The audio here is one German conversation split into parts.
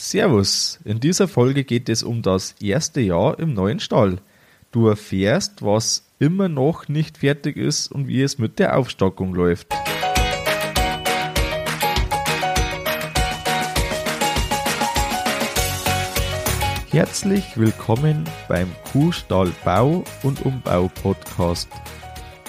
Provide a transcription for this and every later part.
Servus, in dieser Folge geht es um das erste Jahr im neuen Stall. Du erfährst, was immer noch nicht fertig ist und wie es mit der Aufstockung läuft. Herzlich willkommen beim Kuhstall Bau und Umbau Podcast.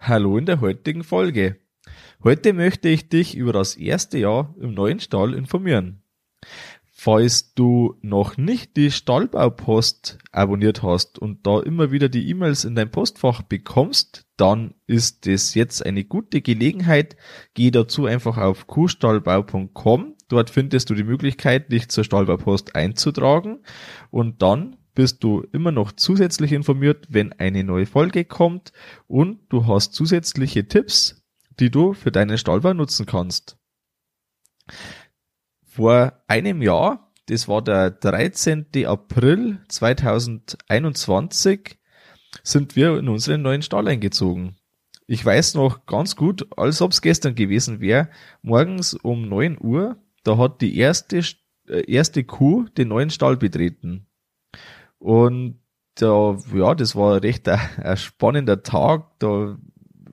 Hallo in der heutigen Folge. Heute möchte ich dich über das erste Jahr im neuen Stall informieren. Falls du noch nicht die Stallbaupost abonniert hast und da immer wieder die E-Mails in dein Postfach bekommst, dann ist es jetzt eine gute Gelegenheit. Geh dazu einfach auf kuhstallbau.com. Dort findest du die Möglichkeit, dich zur Stallbaupost einzutragen und dann bist du immer noch zusätzlich informiert, wenn eine neue Folge kommt und du hast zusätzliche Tipps die du für deinen Stallbau nutzen kannst. Vor einem Jahr, das war der 13. April 2021, sind wir in unseren neuen Stall eingezogen. Ich weiß noch ganz gut, als ob es gestern gewesen wäre, morgens um 9 Uhr, da hat die erste, äh, erste Kuh den neuen Stall betreten. Und da, ja, das war recht ein, ein spannender Tag. Da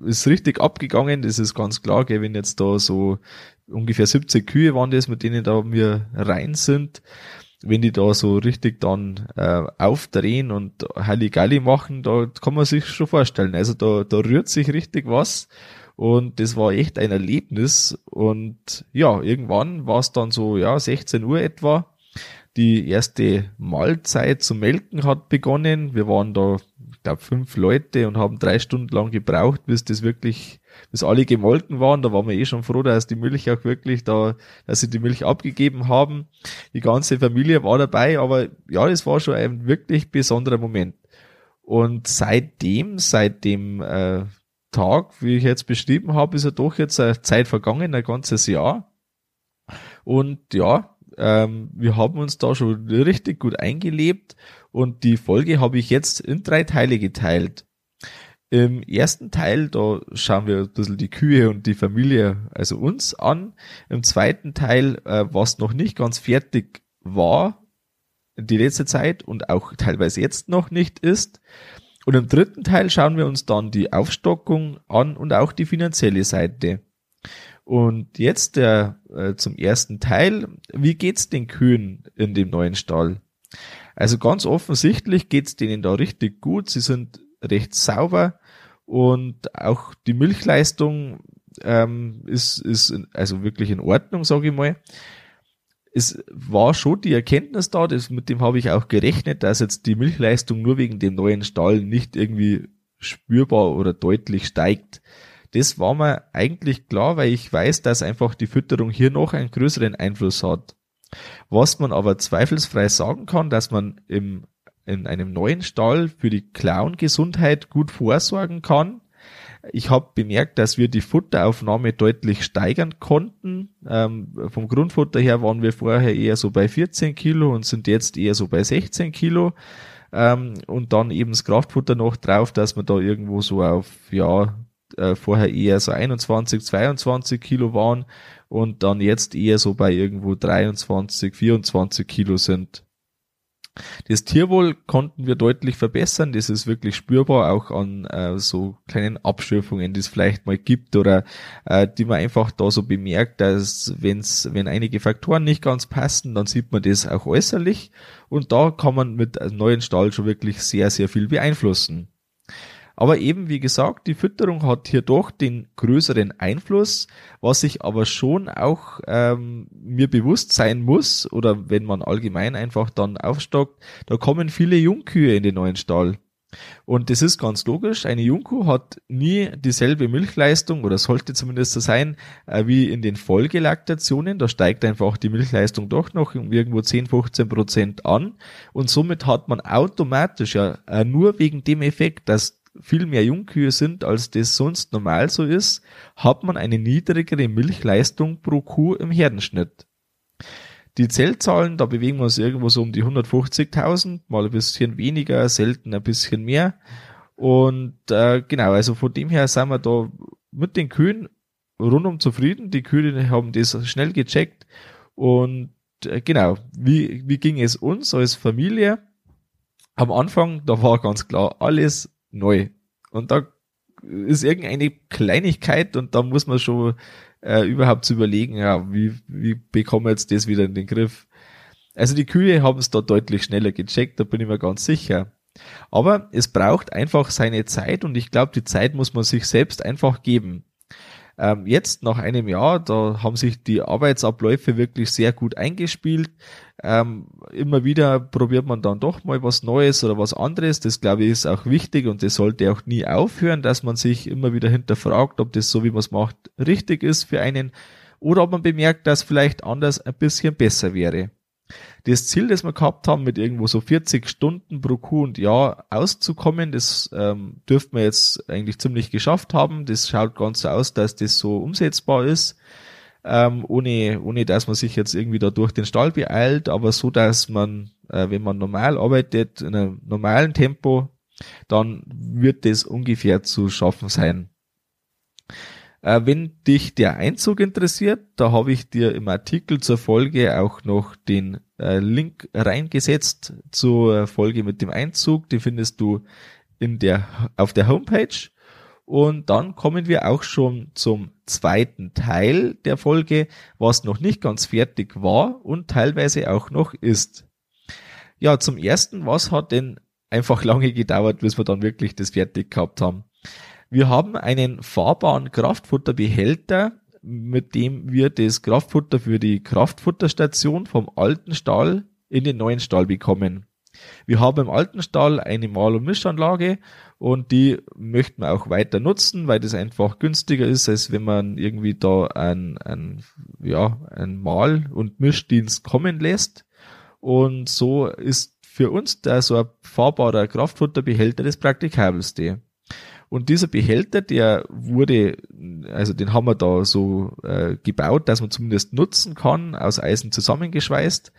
ist richtig abgegangen, das ist ganz klar, gell, wenn jetzt da so ungefähr 70 Kühe waren das, mit denen da wir rein sind, wenn die da so richtig dann äh, aufdrehen und Halligalli machen, da kann man sich schon vorstellen. Also da, da rührt sich richtig was und das war echt ein Erlebnis und ja, irgendwann war es dann so, ja, 16 Uhr etwa. Die erste Mahlzeit zum Melken hat begonnen. Wir waren da glaube, fünf Leute und haben drei Stunden lang gebraucht, bis das wirklich, bis alle gemolken waren. Da waren wir eh schon froh, dass die Milch auch wirklich da, dass sie die Milch abgegeben haben. Die ganze Familie war dabei, aber ja, das war schon ein wirklich besonderer Moment. Und seitdem, seit dem äh, Tag, wie ich jetzt beschrieben habe, ist ja doch jetzt eine Zeit vergangen, ein ganzes Jahr. Und ja, ähm, wir haben uns da schon richtig gut eingelebt und die Folge habe ich jetzt in drei Teile geteilt. Im ersten Teil, da schauen wir ein bisschen die Kühe und die Familie, also uns an. Im zweiten Teil, äh, was noch nicht ganz fertig war, die letzte Zeit und auch teilweise jetzt noch nicht ist. Und im dritten Teil schauen wir uns dann die Aufstockung an und auch die finanzielle Seite. Und jetzt der äh, zum ersten Teil. Wie geht's den Kühen in dem neuen Stall? Also ganz offensichtlich geht's denen da richtig gut. Sie sind recht sauber und auch die Milchleistung ähm, ist, ist also wirklich in Ordnung, sage ich mal. Es war schon die Erkenntnis da, das, mit dem habe ich auch gerechnet, dass jetzt die Milchleistung nur wegen dem neuen Stall nicht irgendwie spürbar oder deutlich steigt das war mir eigentlich klar, weil ich weiß, dass einfach die Fütterung hier noch einen größeren Einfluss hat. Was man aber zweifelsfrei sagen kann, dass man im, in einem neuen Stall für die Clown-Gesundheit gut vorsorgen kann. Ich habe bemerkt, dass wir die Futteraufnahme deutlich steigern konnten. Ähm, vom Grundfutter her waren wir vorher eher so bei 14 Kilo und sind jetzt eher so bei 16 Kilo. Ähm, und dann eben das Kraftfutter noch drauf, dass man da irgendwo so auf ja äh, vorher eher so 21, 22 Kilo waren und dann jetzt eher so bei irgendwo 23, 24 Kilo sind. Das Tierwohl konnten wir deutlich verbessern. Das ist wirklich spürbar auch an äh, so kleinen Abschürfungen, die es vielleicht mal gibt oder äh, die man einfach da so bemerkt, dass wenn's, wenn einige Faktoren nicht ganz passen, dann sieht man das auch äußerlich und da kann man mit einem neuen Stall schon wirklich sehr, sehr viel beeinflussen. Aber eben, wie gesagt, die Fütterung hat hier doch den größeren Einfluss, was ich aber schon auch ähm, mir bewusst sein muss, oder wenn man allgemein einfach dann aufstockt, da kommen viele Jungkühe in den neuen Stall. Und das ist ganz logisch. Eine Jungkuh hat nie dieselbe Milchleistung oder sollte zumindest so sein äh, wie in den Folgelaktationen. Da steigt einfach die Milchleistung doch noch irgendwo 10, 15 Prozent an. Und somit hat man automatisch ja äh, nur wegen dem Effekt, dass viel mehr Jungkühe sind, als das sonst normal so ist, hat man eine niedrigere Milchleistung pro Kuh im Herdenschnitt. Die Zellzahlen, da bewegen wir uns irgendwo so um die 150.000, mal ein bisschen weniger, selten ein bisschen mehr. Und äh, genau, also von dem her sind wir da mit den Kühen rundum zufrieden. Die Kühe haben das schnell gecheckt. Und äh, genau, wie, wie ging es uns als Familie? Am Anfang, da war ganz klar alles neu. Und da ist irgendeine Kleinigkeit und da muss man schon äh, überhaupt zu überlegen, ja, wie, wie bekommen wir jetzt das wieder in den Griff? Also die Kühe haben es da deutlich schneller gecheckt, da bin ich mir ganz sicher. Aber es braucht einfach seine Zeit und ich glaube, die Zeit muss man sich selbst einfach geben. Ähm, jetzt nach einem Jahr, da haben sich die Arbeitsabläufe wirklich sehr gut eingespielt. Ähm, immer wieder probiert man dann doch mal was Neues oder was anderes. Das glaube ich ist auch wichtig und das sollte auch nie aufhören, dass man sich immer wieder hinterfragt, ob das so wie man es macht richtig ist für einen oder ob man bemerkt, dass vielleicht anders ein bisschen besser wäre das Ziel, das wir gehabt haben, mit irgendwo so 40 Stunden pro Kuh und Jahr auszukommen, das ähm, dürften wir jetzt eigentlich ziemlich geschafft haben. Das schaut ganz so aus, dass das so umsetzbar ist, ähm, ohne, ohne dass man sich jetzt irgendwie da durch den Stall beeilt, aber so, dass man, äh, wenn man normal arbeitet, in einem normalen Tempo, dann wird das ungefähr zu schaffen sein. Äh, wenn dich der Einzug interessiert, da habe ich dir im Artikel zur Folge auch noch den äh, Link reingesetzt zur Folge mit dem Einzug. Die findest du in der, auf der Homepage. Und dann kommen wir auch schon zum zweiten Teil der Folge, was noch nicht ganz fertig war und teilweise auch noch ist. Ja, zum ersten, was hat denn einfach lange gedauert, bis wir dann wirklich das fertig gehabt haben? Wir haben einen fahrbaren Kraftfutterbehälter, mit dem wir das Kraftfutter für die Kraftfutterstation vom alten Stall in den neuen Stall bekommen. Wir haben im alten Stall eine Mal- und Mischanlage und die möchten wir auch weiter nutzen, weil das einfach günstiger ist, als wenn man irgendwie da ein, ein, ja, ein Mal- und Mischdienst kommen lässt. Und so ist für uns da so ein fahrbarer Kraftfutterbehälter das praktikabelste. Und dieser Behälter, der wurde, also den haben wir da so äh, gebaut, dass man zumindest nutzen kann, aus Eisen zusammengeschweißt.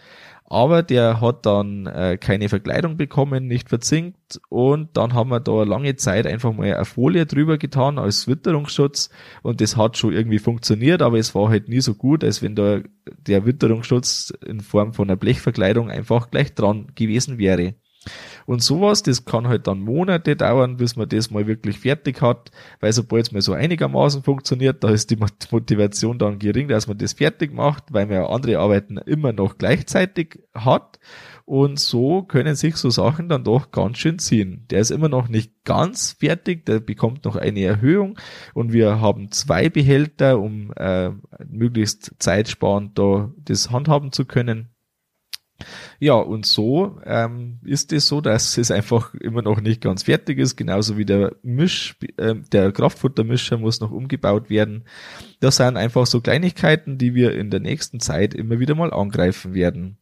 Aber der hat dann äh, keine Verkleidung bekommen, nicht verzinkt und dann haben wir da lange Zeit einfach mal eine Folie drüber getan als Witterungsschutz und das hat schon irgendwie funktioniert, aber es war halt nie so gut, als wenn da der Witterungsschutz in Form von einer Blechverkleidung einfach gleich dran gewesen wäre. Und sowas, das kann halt dann Monate dauern, bis man das mal wirklich fertig hat, weil sobald es mal so einigermaßen funktioniert, da ist die Motivation dann gering, dass man das fertig macht, weil man ja andere Arbeiten immer noch gleichzeitig hat. Und so können sich so Sachen dann doch ganz schön ziehen. Der ist immer noch nicht ganz fertig, der bekommt noch eine Erhöhung und wir haben zwei Behälter, um äh, möglichst zeitsparend da das handhaben zu können. Ja, und so ähm, ist es so, dass es einfach immer noch nicht ganz fertig ist, genauso wie der Misch, äh, der Kraftfuttermischer muss noch umgebaut werden. Das sind einfach so Kleinigkeiten, die wir in der nächsten Zeit immer wieder mal angreifen werden.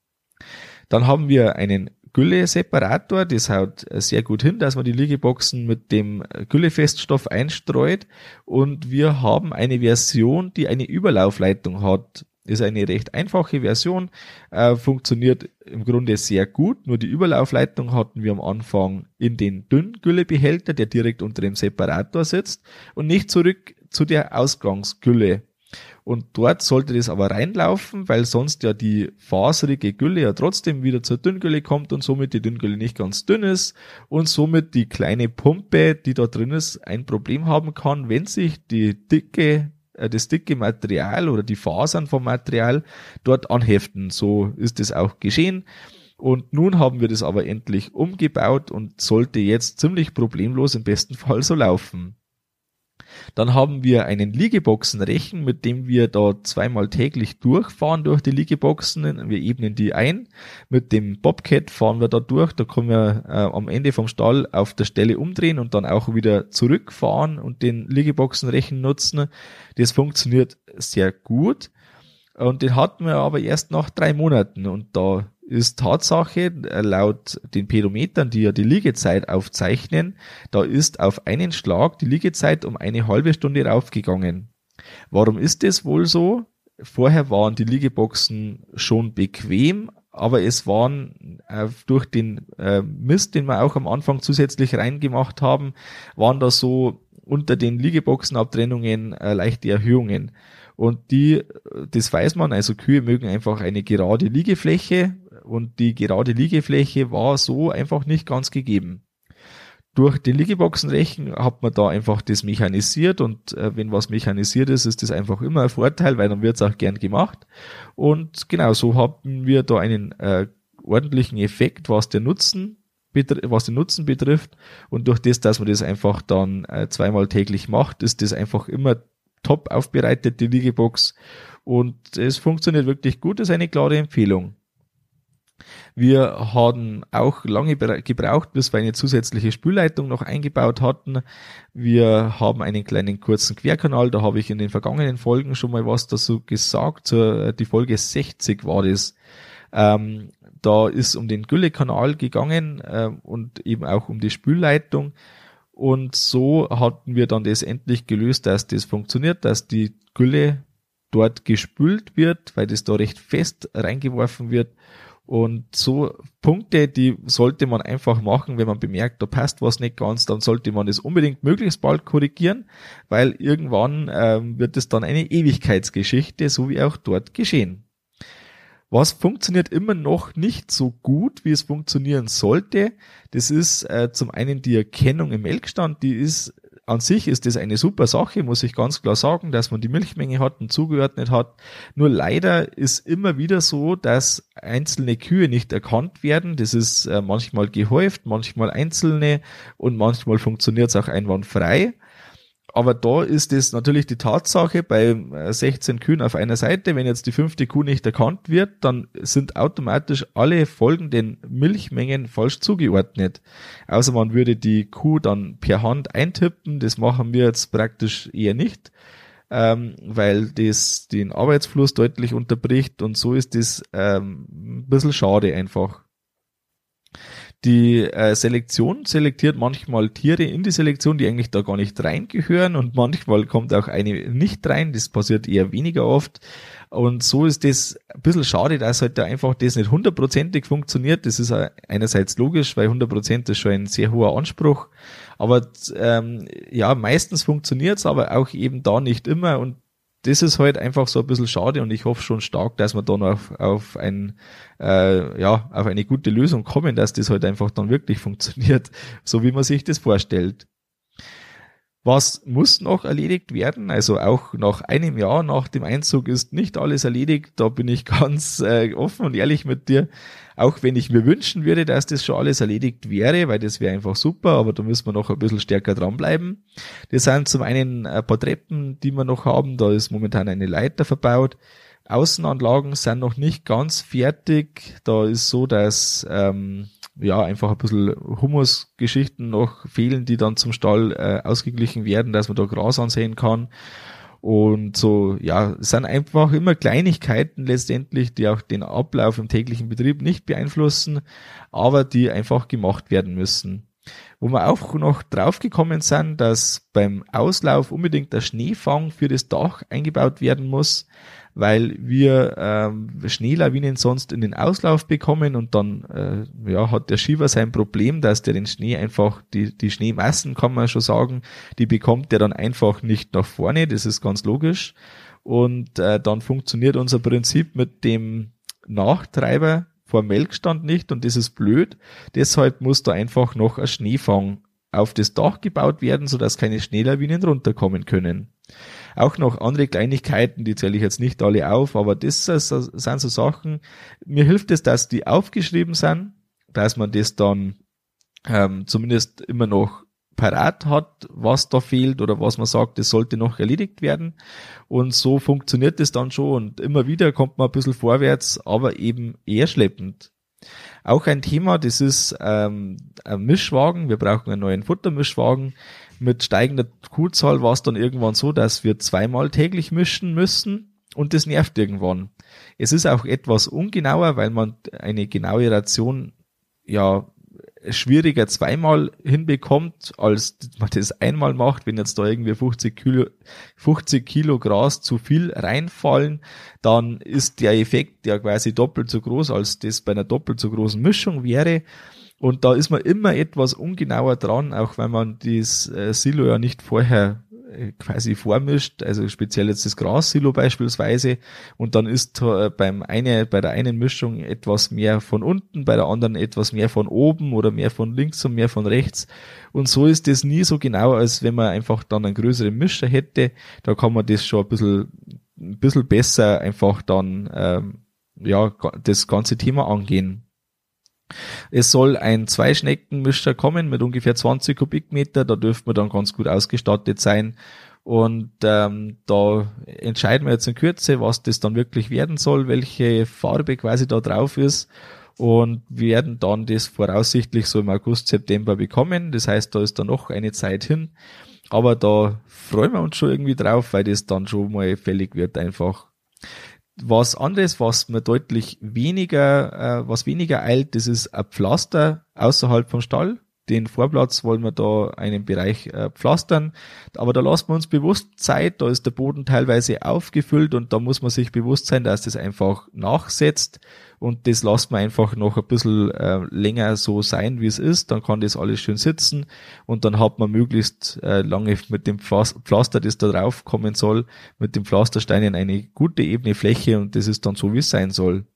Dann haben wir einen Gülle-Separator, das haut sehr gut hin, dass man die Liegeboxen mit dem Güllefeststoff einstreut und wir haben eine Version, die eine Überlaufleitung hat. Ist eine recht einfache Version, äh, funktioniert im Grunde sehr gut, nur die Überlaufleitung hatten wir am Anfang in den Dünngüllebehälter, der direkt unter dem Separator sitzt und nicht zurück zu der Ausgangsgülle. Und dort sollte das aber reinlaufen, weil sonst ja die faserige Gülle ja trotzdem wieder zur Dünngülle kommt und somit die Dünngülle nicht ganz dünn ist und somit die kleine Pumpe, die da drin ist, ein Problem haben kann, wenn sich die dicke das dicke Material oder die Fasern vom Material dort anheften. So ist es auch geschehen. Und nun haben wir das aber endlich umgebaut und sollte jetzt ziemlich problemlos im besten Fall so laufen. Dann haben wir einen Liegeboxenrechen, mit dem wir da zweimal täglich durchfahren durch die Liegeboxen. Wir ebnen die ein. Mit dem Bobcat fahren wir da durch. Da können wir äh, am Ende vom Stall auf der Stelle umdrehen und dann auch wieder zurückfahren und den Liegeboxenrechen nutzen. Das funktioniert sehr gut. Und den hatten wir aber erst nach drei Monaten. Und da ist Tatsache, äh, laut den Pedometern, die ja die Liegezeit aufzeichnen, da ist auf einen Schlag die Liegezeit um eine halbe Stunde raufgegangen. Warum ist das wohl so? Vorher waren die Liegeboxen schon bequem, aber es waren äh, durch den äh, Mist, den wir auch am Anfang zusätzlich reingemacht haben, waren da so unter den Liegeboxenabtrennungen äh, leichte Erhöhungen. Und die, das weiß man, also Kühe mögen einfach eine gerade Liegefläche, und die gerade Liegefläche war so einfach nicht ganz gegeben. Durch den Liegeboxenrechen hat man da einfach das mechanisiert und äh, wenn was mechanisiert ist, ist das einfach immer ein Vorteil, weil dann wird es auch gern gemacht. Und genau so haben wir da einen äh, ordentlichen Effekt, was der Nutzen was den Nutzen betrifft und durch das, dass man das einfach dann äh, zweimal täglich macht, ist das einfach immer top aufbereitet, die Liegebox und es funktioniert wirklich gut, ist eine klare Empfehlung. Wir haben auch lange gebraucht, bis wir eine zusätzliche Spülleitung noch eingebaut hatten. Wir haben einen kleinen kurzen Querkanal, da habe ich in den vergangenen Folgen schon mal was dazu gesagt. Die Folge 60 war das. Ähm, da ist um den Güllekanal gegangen äh, und eben auch um die Spülleitung. Und so hatten wir dann das endlich gelöst, dass das funktioniert, dass die Gülle dort gespült wird, weil das da recht fest reingeworfen wird und so Punkte, die sollte man einfach machen, wenn man bemerkt, da passt was nicht ganz, dann sollte man das unbedingt möglichst bald korrigieren, weil irgendwann ähm, wird es dann eine Ewigkeitsgeschichte, so wie auch dort geschehen. Was funktioniert immer noch nicht so gut, wie es funktionieren sollte, das ist äh, zum einen die Erkennung im Melkstand, die ist an sich ist das eine super Sache, muss ich ganz klar sagen, dass man die Milchmenge hat und zugeordnet hat. Nur leider ist immer wieder so, dass einzelne Kühe nicht erkannt werden. Das ist äh, manchmal gehäuft, manchmal einzelne und manchmal funktioniert es auch einwandfrei. Aber da ist es natürlich die Tatsache bei 16 äh, Kühen auf einer Seite, wenn jetzt die fünfte Kuh nicht erkannt wird, dann sind automatisch alle folgenden Milchmengen falsch zugeordnet. Außer man würde die Kuh dann per Hand eintippen, das machen wir jetzt praktisch eher nicht, ähm, weil das den Arbeitsfluss deutlich unterbricht und so ist das ähm, ein bisschen schade einfach. Die äh, Selektion selektiert manchmal Tiere in die Selektion, die eigentlich da gar nicht reingehören und manchmal kommt auch eine nicht rein. Das passiert eher weniger oft. Und so ist das ein bisschen schade, dass halt da einfach das nicht hundertprozentig funktioniert. Das ist einerseits logisch, weil hundertprozentig ist schon ein sehr hoher Anspruch. Aber ähm, ja, meistens funktioniert's, aber auch eben da nicht immer. Und das ist halt einfach so ein bisschen schade und ich hoffe schon stark, dass wir dann auf, auf ein, äh, ja, auf eine gute Lösung kommen, dass das halt einfach dann wirklich funktioniert, so wie man sich das vorstellt. Was muss noch erledigt werden? Also auch nach einem Jahr nach dem Einzug ist nicht alles erledigt. Da bin ich ganz äh, offen und ehrlich mit dir. Auch wenn ich mir wünschen würde, dass das schon alles erledigt wäre, weil das wäre einfach super, aber da müssen wir noch ein bisschen stärker dranbleiben. Das sind zum einen ein paar Treppen, die wir noch haben. Da ist momentan eine Leiter verbaut. Außenanlagen sind noch nicht ganz fertig. Da ist so, dass ähm, ja einfach ein bisschen Humusgeschichten noch fehlen, die dann zum Stall äh, ausgeglichen werden, dass man da Gras ansehen kann. Und so, ja, es sind einfach immer Kleinigkeiten letztendlich, die auch den Ablauf im täglichen Betrieb nicht beeinflussen, aber die einfach gemacht werden müssen. Wo wir auch noch draufgekommen sind, dass beim Auslauf unbedingt der Schneefang für das Dach eingebaut werden muss, weil wir ähm, Schneelawinen sonst in den Auslauf bekommen und dann äh, ja, hat der Schieber sein Problem, dass der den Schnee einfach, die, die Schneemassen kann man schon sagen, die bekommt der dann einfach nicht nach vorne, das ist ganz logisch. Und äh, dann funktioniert unser Prinzip mit dem Nachtreiber vor Melkstand nicht und das ist blöd. Deshalb muss da einfach noch ein Schneefang auf das Dach gebaut werden, sodass keine Schneelawinen runterkommen können. Auch noch andere Kleinigkeiten, die zähle ich jetzt nicht alle auf, aber das sind so Sachen. Mir hilft es, dass die aufgeschrieben sind, dass man das dann ähm, zumindest immer noch parat hat, was da fehlt oder was man sagt, das sollte noch erledigt werden. Und so funktioniert es dann schon und immer wieder kommt man ein bisschen vorwärts, aber eben eher schleppend. Auch ein Thema, das ist ähm, ein Mischwagen. Wir brauchen einen neuen Futtermischwagen. Mit steigender Kuhzahl war es dann irgendwann so, dass wir zweimal täglich mischen müssen und das nervt irgendwann. Es ist auch etwas ungenauer, weil man eine genaue Ration ja schwieriger zweimal hinbekommt, als man das einmal macht. Wenn jetzt da irgendwie 50 Kilo, 50 Kilo Gras zu viel reinfallen, dann ist der Effekt ja quasi doppelt so groß, als das bei einer doppelt so großen Mischung wäre. Und da ist man immer etwas ungenauer dran, auch wenn man das äh, Silo ja nicht vorher quasi vormischt, also speziell jetzt das Grassilo beispielsweise, und dann ist äh, beim eine, bei der einen Mischung etwas mehr von unten, bei der anderen etwas mehr von oben oder mehr von links und mehr von rechts. Und so ist das nie so genau, als wenn man einfach dann einen größeren Mischer hätte. Da kann man das schon ein bisschen, ein bisschen besser einfach dann ähm, ja das ganze Thema angehen. Es soll ein Zweischneckenmischer kommen mit ungefähr 20 Kubikmeter. Da dürften wir dann ganz gut ausgestattet sein. Und ähm, da entscheiden wir jetzt in Kürze, was das dann wirklich werden soll, welche Farbe quasi da drauf ist. Und werden dann das voraussichtlich so im August, September bekommen. Das heißt, da ist dann noch eine Zeit hin. Aber da freuen wir uns schon irgendwie drauf, weil das dann schon mal fällig wird einfach. Was anderes, was mir deutlich weniger, äh, was weniger eilt, das ist ein Pflaster außerhalb vom Stall den Vorplatz wollen wir da einen Bereich äh, pflastern. Aber da lassen wir uns bewusst Zeit, da ist der Boden teilweise aufgefüllt und da muss man sich bewusst sein, dass das einfach nachsetzt und das lassen wir einfach noch ein bisschen äh, länger so sein, wie es ist. Dann kann das alles schön sitzen und dann hat man möglichst äh, lange mit dem Pflaster, das da drauf kommen soll, mit den Pflastersteinen eine gute ebene Fläche und das ist dann so, wie es sein soll.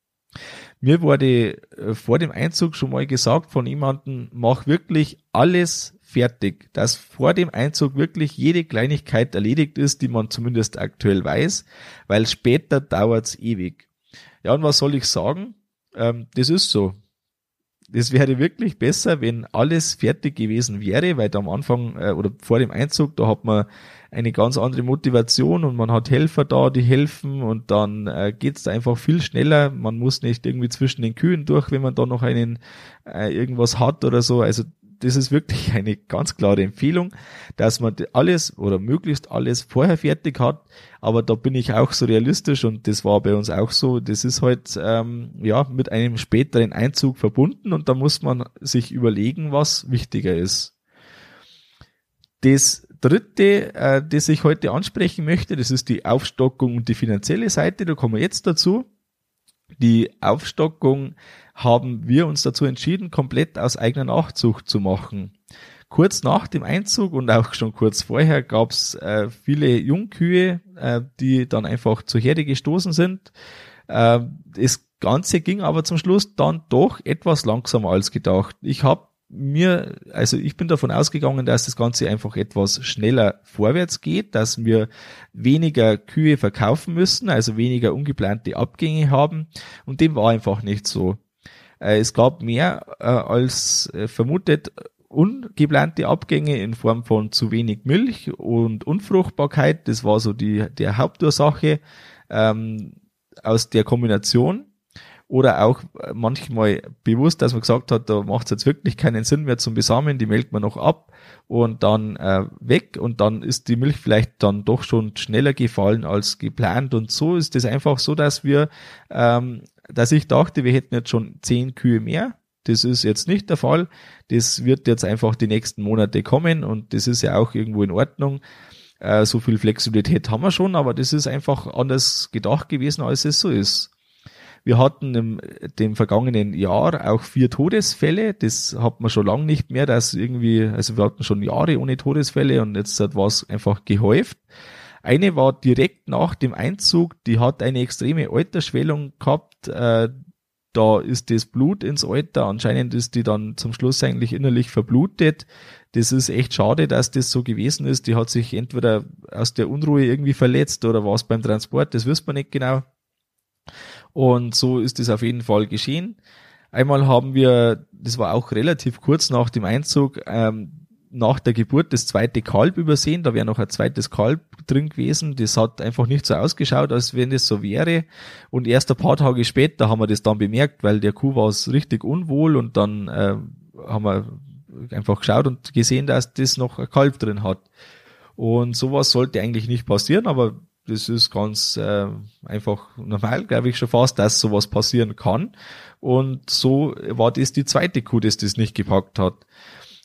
Mir wurde äh, vor dem Einzug schon mal gesagt von jemandem, mach wirklich alles fertig, dass vor dem Einzug wirklich jede Kleinigkeit erledigt ist, die man zumindest aktuell weiß, weil später dauert's ewig. Ja, und was soll ich sagen? Ähm, das ist so. Es wäre wirklich besser, wenn alles fertig gewesen wäre, weil da am Anfang äh, oder vor dem Einzug, da hat man eine ganz andere Motivation und man hat Helfer da, die helfen und dann äh, geht's da einfach viel schneller. Man muss nicht irgendwie zwischen den Kühen durch, wenn man da noch einen äh, irgendwas hat oder so. Also das ist wirklich eine ganz klare Empfehlung, dass man alles oder möglichst alles vorher fertig hat. Aber da bin ich auch so realistisch und das war bei uns auch so. Das ist halt ähm, ja mit einem späteren Einzug verbunden und da muss man sich überlegen, was wichtiger ist. Das dritte, äh, das ich heute ansprechen möchte, das ist die Aufstockung und die finanzielle Seite. Da kommen wir jetzt dazu. Die Aufstockung haben wir uns dazu entschieden, komplett aus eigener Nachzucht zu machen. Kurz nach dem Einzug und auch schon kurz vorher gab es äh, viele Jungkühe, äh, die dann einfach zur Herde gestoßen sind. Äh, das Ganze ging aber zum Schluss dann doch etwas langsamer als gedacht. Ich habe mir, also ich bin davon ausgegangen, dass das Ganze einfach etwas schneller vorwärts geht, dass wir weniger Kühe verkaufen müssen, also weniger ungeplante Abgänge haben. Und dem war einfach nicht so. Äh, es gab mehr äh, als äh, vermutet. Ungeplante Abgänge in Form von zu wenig Milch und Unfruchtbarkeit. Das war so die der Hauptursache ähm, aus der Kombination. Oder auch manchmal bewusst, dass man gesagt hat, da macht es jetzt wirklich keinen Sinn mehr zum Besamen, die melkt man noch ab und dann äh, weg. Und dann ist die Milch vielleicht dann doch schon schneller gefallen als geplant. Und so ist es einfach so, dass wir, ähm, dass ich dachte, wir hätten jetzt schon zehn Kühe mehr. Das ist jetzt nicht der Fall. Das wird jetzt einfach die nächsten Monate kommen und das ist ja auch irgendwo in Ordnung. Äh, so viel Flexibilität haben wir schon, aber das ist einfach anders gedacht gewesen, als es so ist. Wir hatten im dem vergangenen Jahr auch vier Todesfälle. Das hat man schon lange nicht mehr, dass irgendwie, also wir hatten schon Jahre ohne Todesfälle und jetzt war es einfach gehäuft. Eine war direkt nach dem Einzug, die hat eine extreme Altersschwellung gehabt. Äh, da ist das Blut ins Alter. Anscheinend ist die dann zum Schluss eigentlich innerlich verblutet. Das ist echt schade, dass das so gewesen ist. Die hat sich entweder aus der Unruhe irgendwie verletzt oder war es beim Transport, das wissen wir nicht genau. Und so ist es auf jeden Fall geschehen. Einmal haben wir, das war auch relativ kurz nach dem Einzug, ähm, nach der Geburt das zweite Kalb übersehen. Da wäre noch ein zweites Kalb drin gewesen. Das hat einfach nicht so ausgeschaut, als wenn das so wäre. Und erst ein paar Tage später haben wir das dann bemerkt, weil der Kuh war es richtig unwohl und dann äh, haben wir einfach geschaut und gesehen, dass das noch ein Kalb drin hat. Und sowas sollte eigentlich nicht passieren, aber das ist ganz äh, einfach normal, glaube ich schon fast, dass sowas passieren kann. Und so war das die zweite Kuh, dass das nicht gepackt hat.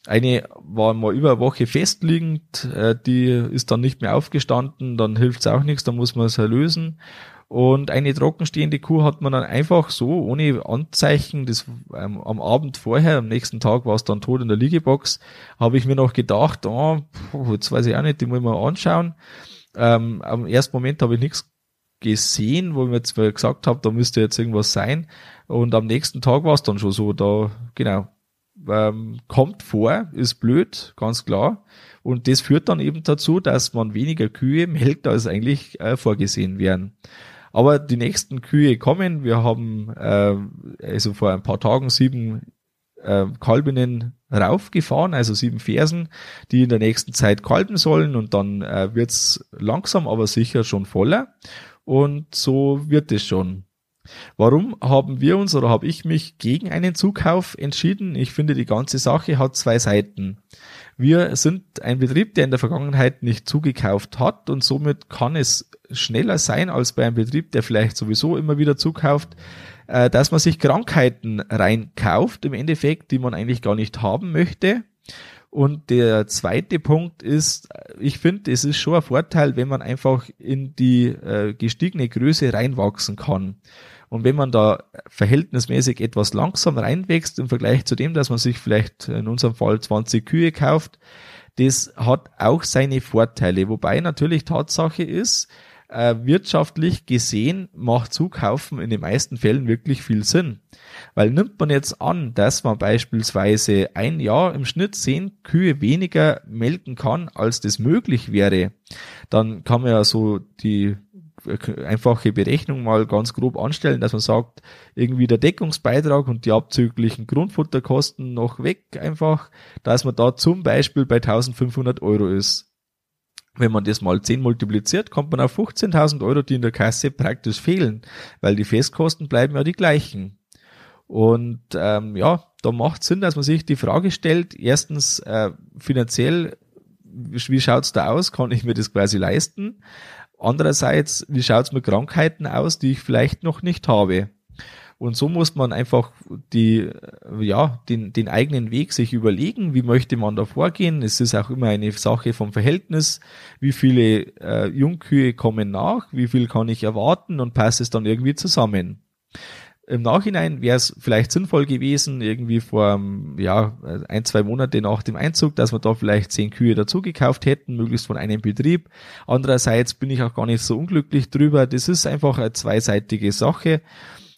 Eine war mal über eine Woche festliegend, äh, die ist dann nicht mehr aufgestanden, dann hilft's auch nichts, dann muss man es erlösen. Und eine trockenstehende Kuh hat man dann einfach so, ohne Anzeichen, das ähm, am Abend vorher, am nächsten Tag war es dann tot in der Liegebox, habe ich mir noch gedacht, oh, jetzt weiß ich auch nicht, die muss ich mal anschauen. Ähm, am ersten Moment habe ich nichts gesehen, wo ich mir jetzt gesagt habe, da müsste jetzt irgendwas sein. Und am nächsten Tag war es dann schon so, da, genau, ähm, kommt vor, ist blöd, ganz klar. Und das führt dann eben dazu, dass man weniger Kühe melkt, als eigentlich äh, vorgesehen werden. Aber die nächsten Kühe kommen. Wir haben äh, also vor ein paar Tagen sieben äh, Kalbinnen raufgefahren, also sieben Fersen, die in der nächsten Zeit kalben sollen und dann äh, wird's langsam, aber sicher schon voller. Und so wird es schon. Warum haben wir uns oder habe ich mich gegen einen Zukauf entschieden? Ich finde, die ganze Sache hat zwei Seiten. Wir sind ein Betrieb, der in der Vergangenheit nicht zugekauft hat und somit kann es schneller sein als bei einem Betrieb, der vielleicht sowieso immer wieder zukauft, äh, dass man sich Krankheiten reinkauft, im Endeffekt, die man eigentlich gar nicht haben möchte. Und der zweite Punkt ist, ich finde, es ist schon ein Vorteil, wenn man einfach in die äh, gestiegene Größe reinwachsen kann. Und wenn man da verhältnismäßig etwas langsam reinwächst im Vergleich zu dem, dass man sich vielleicht in unserem Fall 20 Kühe kauft, das hat auch seine Vorteile. Wobei natürlich Tatsache ist, äh, wirtschaftlich gesehen macht Zukaufen in den meisten Fällen wirklich viel Sinn. Weil nimmt man jetzt an, dass man beispielsweise ein Jahr im Schnitt zehn Kühe weniger melken kann, als das möglich wäre, dann kann man ja so die einfache Berechnung mal ganz grob anstellen, dass man sagt, irgendwie der Deckungsbeitrag und die abzüglichen Grundfutterkosten noch weg einfach, dass man da zum Beispiel bei 1500 Euro ist. Wenn man das mal 10 multipliziert, kommt man auf 15.000 Euro, die in der Kasse praktisch fehlen, weil die Festkosten bleiben ja die gleichen. Und ähm, ja, da macht Sinn, dass man sich die Frage stellt, erstens äh, finanziell, wie schaut's da aus, kann ich mir das quasi leisten? Andererseits, wie schaut's mit Krankheiten aus, die ich vielleicht noch nicht habe? Und so muss man einfach die, ja, den, den eigenen Weg sich überlegen, wie möchte man da vorgehen. Es ist auch immer eine Sache vom Verhältnis, wie viele äh, Jungkühe kommen nach, wie viel kann ich erwarten und passt es dann irgendwie zusammen. Im Nachhinein wäre es vielleicht sinnvoll gewesen, irgendwie vor ja, ein, zwei Monate nach dem Einzug, dass wir da vielleicht zehn Kühe dazu gekauft hätten, möglichst von einem Betrieb. Andererseits bin ich auch gar nicht so unglücklich drüber. Das ist einfach eine zweiseitige Sache.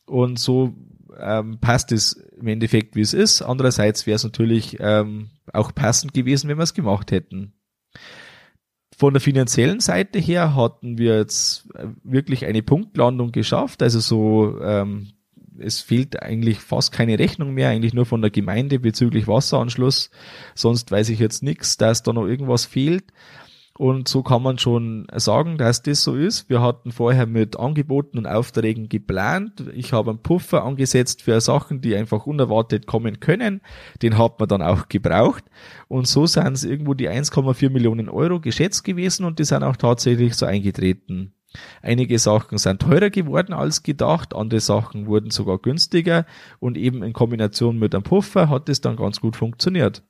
Und so ähm, passt es im Endeffekt, wie es ist. Andererseits wäre es natürlich ähm, auch passend gewesen, wenn wir es gemacht hätten. Von der finanziellen Seite her hatten wir jetzt äh, wirklich eine Punktlandung geschafft. Also so, ähm, es fehlt eigentlich fast keine Rechnung mehr, eigentlich nur von der Gemeinde bezüglich Wasseranschluss. Sonst weiß ich jetzt nichts, dass da noch irgendwas fehlt. Und so kann man schon sagen, dass das so ist. Wir hatten vorher mit Angeboten und Aufträgen geplant. Ich habe einen Puffer angesetzt für Sachen, die einfach unerwartet kommen können. Den hat man dann auch gebraucht. Und so sind es irgendwo die 1,4 Millionen Euro geschätzt gewesen und die sind auch tatsächlich so eingetreten. Einige Sachen sind teurer geworden als gedacht, andere Sachen wurden sogar günstiger und eben in Kombination mit einem Puffer hat es dann ganz gut funktioniert.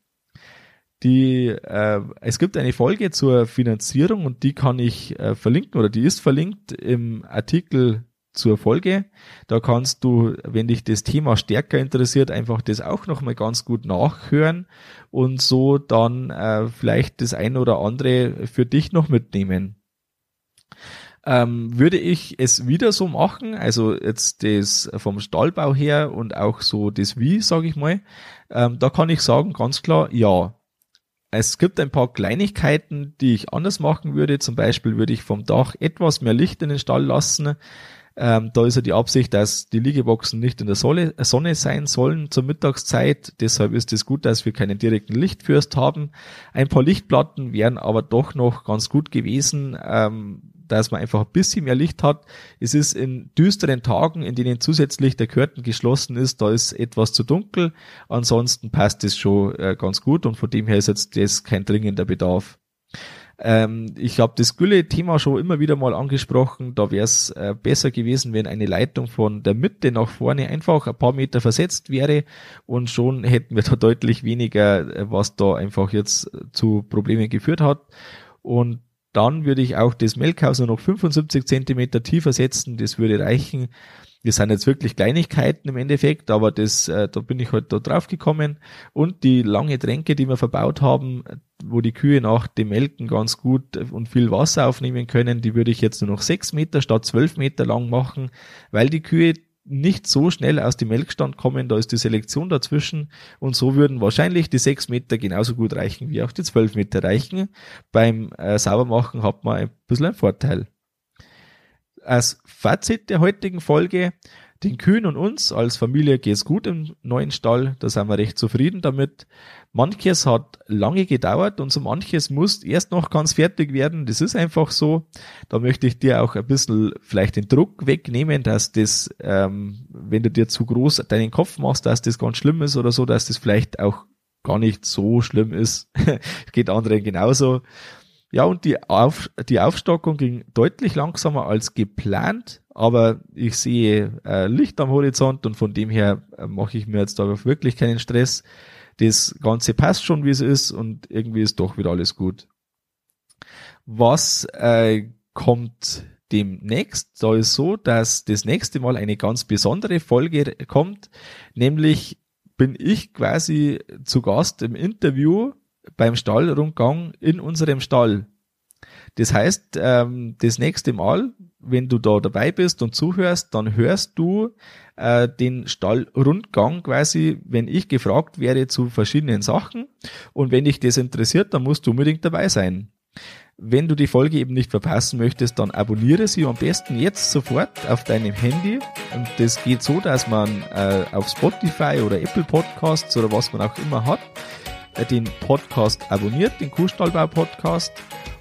Die, äh, es gibt eine Folge zur Finanzierung und die kann ich äh, verlinken oder die ist verlinkt im Artikel zur Folge. Da kannst du, wenn dich das Thema stärker interessiert, einfach das auch nochmal ganz gut nachhören und so dann äh, vielleicht das ein oder andere für dich noch mitnehmen. Ähm, würde ich es wieder so machen, also jetzt das vom Stallbau her und auch so das Wie, sage ich mal, ähm, da kann ich sagen ganz klar, ja, es gibt ein paar Kleinigkeiten, die ich anders machen würde. Zum Beispiel würde ich vom Dach etwas mehr Licht in den Stall lassen. Ähm, da ist ja die Absicht, dass die Liegeboxen nicht in der Sonne, sein sollen zur Mittagszeit. Deshalb ist es gut, dass wir keinen direkten Lichtfürst haben. Ein paar Lichtplatten wären aber doch noch ganz gut gewesen, ähm, dass man einfach ein bisschen mehr Licht hat. Es ist in düsteren Tagen, in denen zusätzlich der Curtain geschlossen ist, da ist etwas zu dunkel. Ansonsten passt es schon äh, ganz gut und von dem her ist jetzt das kein dringender Bedarf. Ähm, ich habe das Gülle-Thema schon immer wieder mal angesprochen. Da wäre es äh, besser gewesen, wenn eine Leitung von der Mitte nach vorne einfach ein paar Meter versetzt wäre und schon hätten wir da deutlich weniger, äh, was da einfach jetzt zu Problemen geführt hat. Und dann würde ich auch das Melkhaus nur noch 75 Zentimeter tiefer setzen. Das würde reichen. Das sind jetzt wirklich Kleinigkeiten im Endeffekt, aber das, äh, da bin ich halt da drauf gekommen. Und die lange Tränke, die wir verbaut haben, wo die Kühe nach dem Melken ganz gut und viel Wasser aufnehmen können, die würde ich jetzt nur noch sechs Meter statt zwölf Meter lang machen, weil die Kühe nicht so schnell aus dem Melkstand kommen, da ist die Selektion dazwischen und so würden wahrscheinlich die sechs Meter genauso gut reichen wie auch die zwölf Meter reichen. Beim äh, Saubermachen hat man ein bisschen einen Vorteil. Als Fazit der heutigen Folge, den Kühen und uns als Familie geht's gut im neuen Stall, da sind wir recht zufrieden damit. Manches hat lange gedauert und so manches muss erst noch ganz fertig werden. Das ist einfach so. Da möchte ich dir auch ein bisschen vielleicht den Druck wegnehmen, dass das, ähm, wenn du dir zu groß deinen Kopf machst, dass das ganz schlimm ist oder so, dass das vielleicht auch gar nicht so schlimm ist. Geht anderen genauso. Ja, und die, Auf, die Aufstockung ging deutlich langsamer als geplant, aber ich sehe äh, Licht am Horizont und von dem her äh, mache ich mir jetzt da wirklich keinen Stress das Ganze passt schon, wie es ist und irgendwie ist doch wieder alles gut. Was äh, kommt demnächst? Da ist so, dass das nächste Mal eine ganz besondere Folge kommt, nämlich bin ich quasi zu Gast im Interview beim Stallrundgang in unserem Stall. Das heißt, ähm, das nächste Mal, wenn du da dabei bist und zuhörst, dann hörst du äh, den Stallrundgang quasi, wenn ich gefragt wäre zu verschiedenen Sachen. Und wenn dich das interessiert, dann musst du unbedingt dabei sein. Wenn du die Folge eben nicht verpassen möchtest, dann abonniere sie am besten jetzt sofort auf deinem Handy. Und das geht so, dass man äh, auf Spotify oder Apple Podcasts oder was man auch immer hat, den Podcast abonniert, den Kuhstallbau Podcast.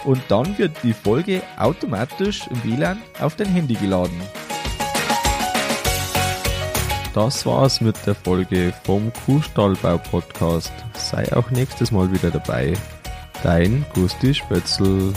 Und dann wird die Folge automatisch im WLAN auf dein Handy geladen. Das war's mit der Folge vom Kuhstallbau Podcast. Sei auch nächstes Mal wieder dabei. Dein Gusti Spötzl.